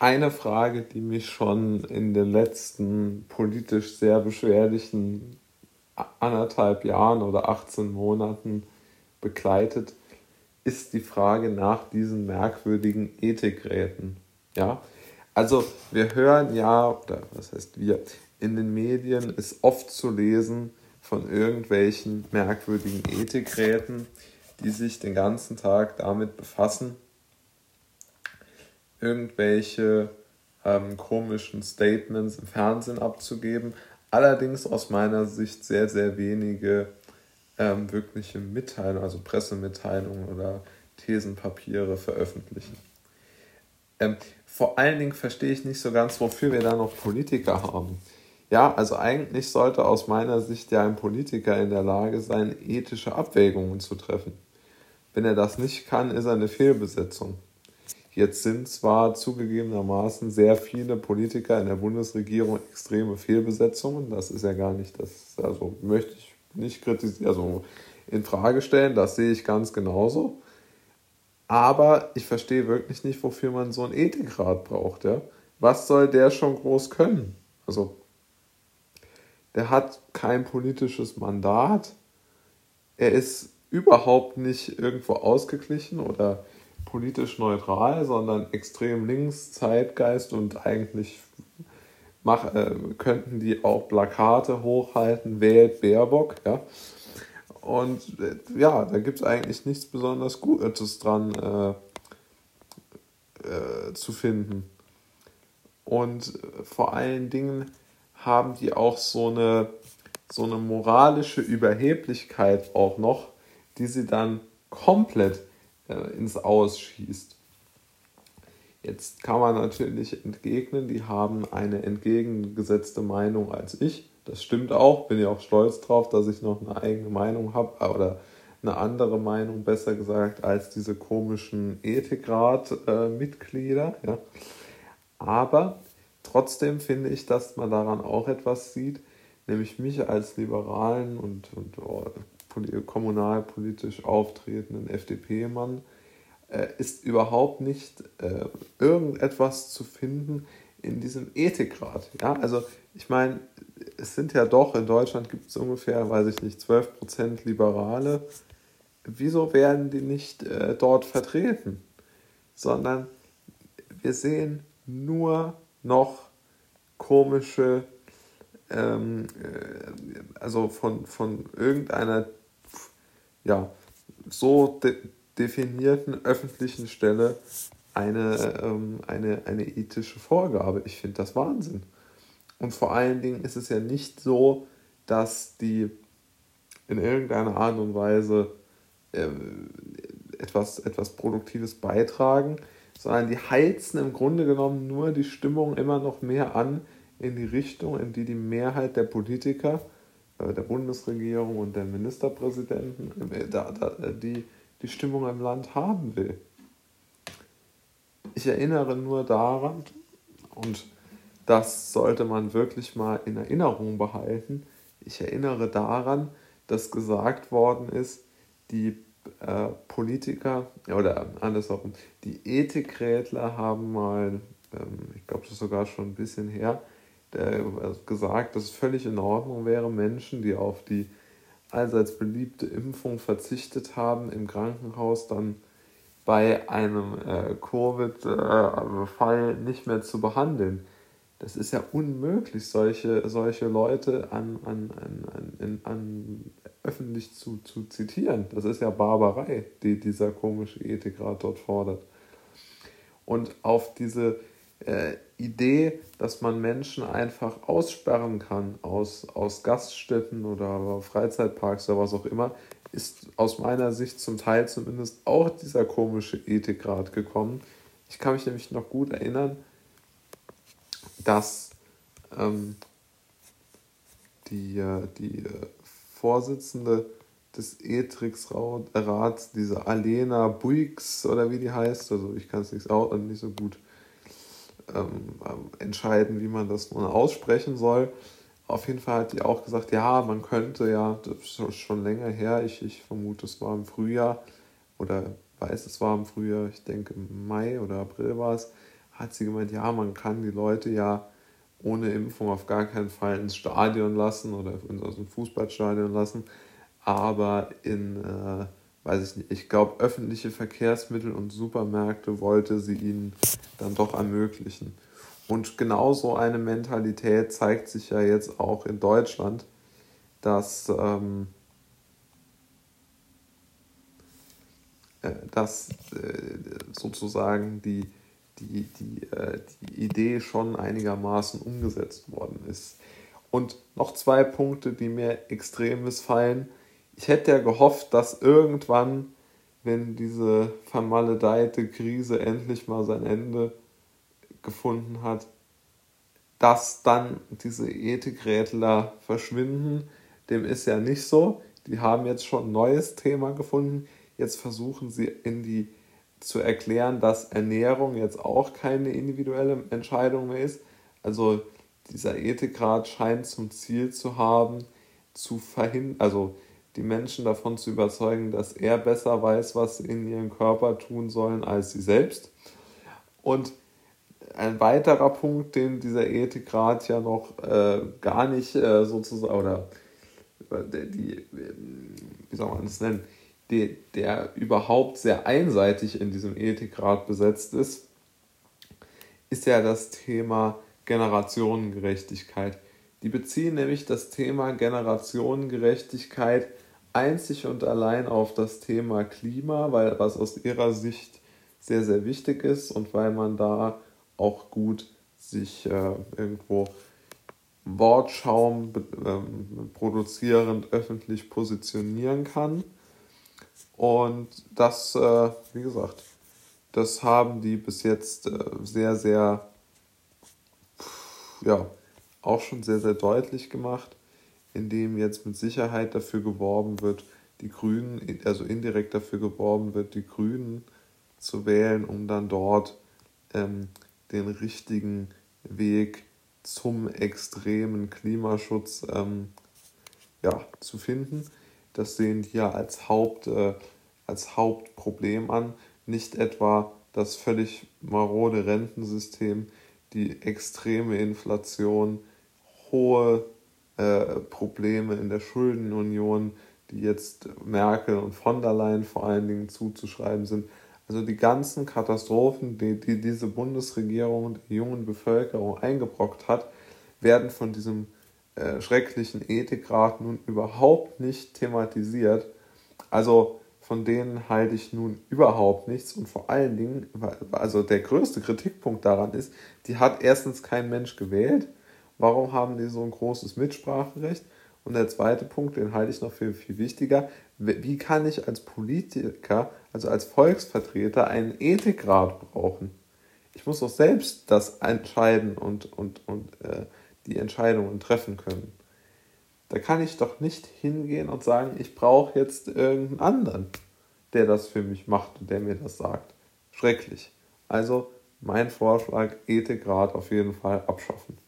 eine Frage, die mich schon in den letzten politisch sehr beschwerlichen anderthalb Jahren oder 18 Monaten begleitet, ist die Frage nach diesen merkwürdigen Ethikräten. Ja, also wir hören ja, oder was heißt wir, in den Medien ist oft zu lesen von irgendwelchen merkwürdigen Ethikräten, die sich den ganzen Tag damit befassen, irgendwelche ähm, komischen Statements im Fernsehen abzugeben. Allerdings aus meiner Sicht sehr, sehr wenige ähm, wirkliche Mitteilungen, also Pressemitteilungen oder Thesenpapiere veröffentlichen. Ähm, vor allen Dingen verstehe ich nicht so ganz, wofür wir da noch Politiker haben. Ja, also eigentlich sollte aus meiner Sicht ja ein Politiker in der Lage sein, ethische Abwägungen zu treffen. Wenn er das nicht kann, ist er eine Fehlbesetzung. Jetzt sind zwar zugegebenermaßen sehr viele Politiker in der Bundesregierung extreme Fehlbesetzungen, das ist ja gar nicht das, also möchte ich nicht kritisieren, also in Frage stellen, das sehe ich ganz genauso. Aber ich verstehe wirklich nicht, wofür man so einen Ethikrat braucht. Ja? Was soll der schon groß können? Also, der hat kein politisches Mandat. Er ist überhaupt nicht irgendwo ausgeglichen oder politisch neutral, sondern extrem links, Zeitgeist und eigentlich mach, äh, könnten die auch Plakate hochhalten, wählt Baerbock, ja. Und äh, ja, da gibt es eigentlich nichts besonders Gutes dran äh, äh, zu finden. Und vor allen Dingen haben die auch so eine, so eine moralische Überheblichkeit auch noch, die sie dann komplett äh, ins Aus schießt. Jetzt kann man natürlich entgegnen, die haben eine entgegengesetzte Meinung als ich. Das stimmt auch, bin ja auch stolz drauf, dass ich noch eine eigene Meinung habe äh, oder eine andere Meinung, besser gesagt, als diese komischen Ethikrat-Mitglieder. Äh, ja. Aber trotzdem finde ich, dass man daran auch etwas sieht, nämlich mich als liberalen und, und oh, kommunalpolitisch auftretenden FDP-Mann, äh, ist überhaupt nicht äh, irgendetwas zu finden in diesem Ethikrat. Ja, also ich meine, es sind ja doch, in Deutschland gibt es ungefähr, weiß ich nicht, 12% Liberale. Wieso werden die nicht äh, dort vertreten? Sondern wir sehen nur noch komische, ähm, äh, also von, von irgendeiner ja, so de definierten öffentlichen Stelle eine, ähm, eine, eine ethische Vorgabe. Ich finde das Wahnsinn. Und vor allen Dingen ist es ja nicht so, dass die in irgendeiner Art und Weise äh, etwas, etwas Produktives beitragen, sondern die heizen im Grunde genommen nur die Stimmung immer noch mehr an in die Richtung, in die die Mehrheit der Politiker der Bundesregierung und der Ministerpräsidenten, äh, äh, die die Stimmung im Land haben will. Ich erinnere nur daran, und das sollte man wirklich mal in Erinnerung behalten, ich erinnere daran, dass gesagt worden ist, die äh, Politiker, oder andersherum, die Ethikrätler haben mal, ähm, ich glaube, das ist sogar schon ein bisschen her, gesagt, dass es völlig in Ordnung wäre, Menschen, die auf die allseits beliebte Impfung verzichtet haben, im Krankenhaus dann bei einem äh, Covid-Fall nicht mehr zu behandeln. Das ist ja unmöglich, solche, solche Leute an, an, an, an, an öffentlich zu, zu zitieren. Das ist ja Barbarei, die dieser komische Ethikrat dort fordert. Und auf diese äh, Idee, dass man Menschen einfach aussperren kann aus, aus Gaststätten oder Freizeitparks oder was auch immer, ist aus meiner Sicht zum Teil zumindest auch dieser komische Ethikrat gekommen. Ich kann mich nämlich noch gut erinnern, dass ähm, die, äh, die äh, Vorsitzende des Ethiksrats, diese Alena Buix oder wie die heißt, also ich kann es nicht, nicht so gut ähm, ähm, entscheiden, wie man das nun aussprechen soll. Auf jeden Fall hat die auch gesagt, ja, man könnte ja, das ist schon länger her, ich, ich vermute, es war im Frühjahr oder weiß, es war im Frühjahr, ich denke im Mai oder April war es, hat sie gemeint, ja, man kann die Leute ja ohne Impfung auf gar keinen Fall ins Stadion lassen oder aus dem Fußballstadion lassen, aber in, äh, weiß ich nicht, ich glaube, öffentliche Verkehrsmittel und Supermärkte wollte sie ihnen dann doch ermöglichen. Und genauso eine Mentalität zeigt sich ja jetzt auch in Deutschland, dass, ähm, äh, dass äh, sozusagen die, die, die, äh, die Idee schon einigermaßen umgesetzt worden ist. Und noch zwei Punkte, die mir extrem missfallen. Ich hätte ja gehofft, dass irgendwann, wenn diese vermaledeite Krise endlich mal sein Ende gefunden hat, dass dann diese Ethikrätler verschwinden. Dem ist ja nicht so. Die haben jetzt schon ein neues Thema gefunden. Jetzt versuchen sie in die zu erklären, dass Ernährung jetzt auch keine individuelle Entscheidung mehr ist. Also dieser Ethikrat scheint zum Ziel zu haben, zu verhindern, also die Menschen davon zu überzeugen, dass er besser weiß, was sie in ihrem Körper tun sollen, als sie selbst. Und ein weiterer Punkt, den dieser Ethikrat ja noch äh, gar nicht äh, sozusagen, oder die, wie soll man das nennen, die, der überhaupt sehr einseitig in diesem Ethikrat besetzt ist, ist ja das Thema Generationengerechtigkeit. Die beziehen nämlich das Thema Generationengerechtigkeit einzig und allein auf das Thema Klima, weil was aus ihrer Sicht sehr, sehr wichtig ist und weil man da auch gut sich äh, irgendwo Wortschaum äh, produzierend öffentlich positionieren kann. Und das, äh, wie gesagt, das haben die bis jetzt äh, sehr, sehr, ja, auch schon sehr, sehr deutlich gemacht, indem jetzt mit Sicherheit dafür geworben wird, die Grünen, also indirekt dafür geworben wird, die Grünen zu wählen, um dann dort ähm, den richtigen Weg zum extremen Klimaschutz ähm, ja, zu finden. Das sehen die ja als, Haupt, äh, als Hauptproblem an, nicht etwa das völlig marode Rentensystem, die extreme Inflation, hohe äh, Probleme in der Schuldenunion, die jetzt Merkel und von der Leyen vor allen Dingen zuzuschreiben sind, also die ganzen Katastrophen, die, die diese Bundesregierung der jungen Bevölkerung eingebrockt hat, werden von diesem äh, schrecklichen Ethikrat nun überhaupt nicht thematisiert. Also von denen halte ich nun überhaupt nichts und vor allen Dingen, also der größte Kritikpunkt daran ist, die hat erstens kein Mensch gewählt. Warum haben die so ein großes Mitspracherecht? Und der zweite Punkt, den halte ich noch für viel wichtiger, wie kann ich als Politiker, also als Volksvertreter, einen Ethikrat brauchen? Ich muss doch selbst das entscheiden und, und, und äh, die Entscheidungen treffen können. Da kann ich doch nicht hingehen und sagen, ich brauche jetzt irgendeinen anderen, der das für mich macht und der mir das sagt. Schrecklich. Also mein Vorschlag, Ethikrat auf jeden Fall abschaffen.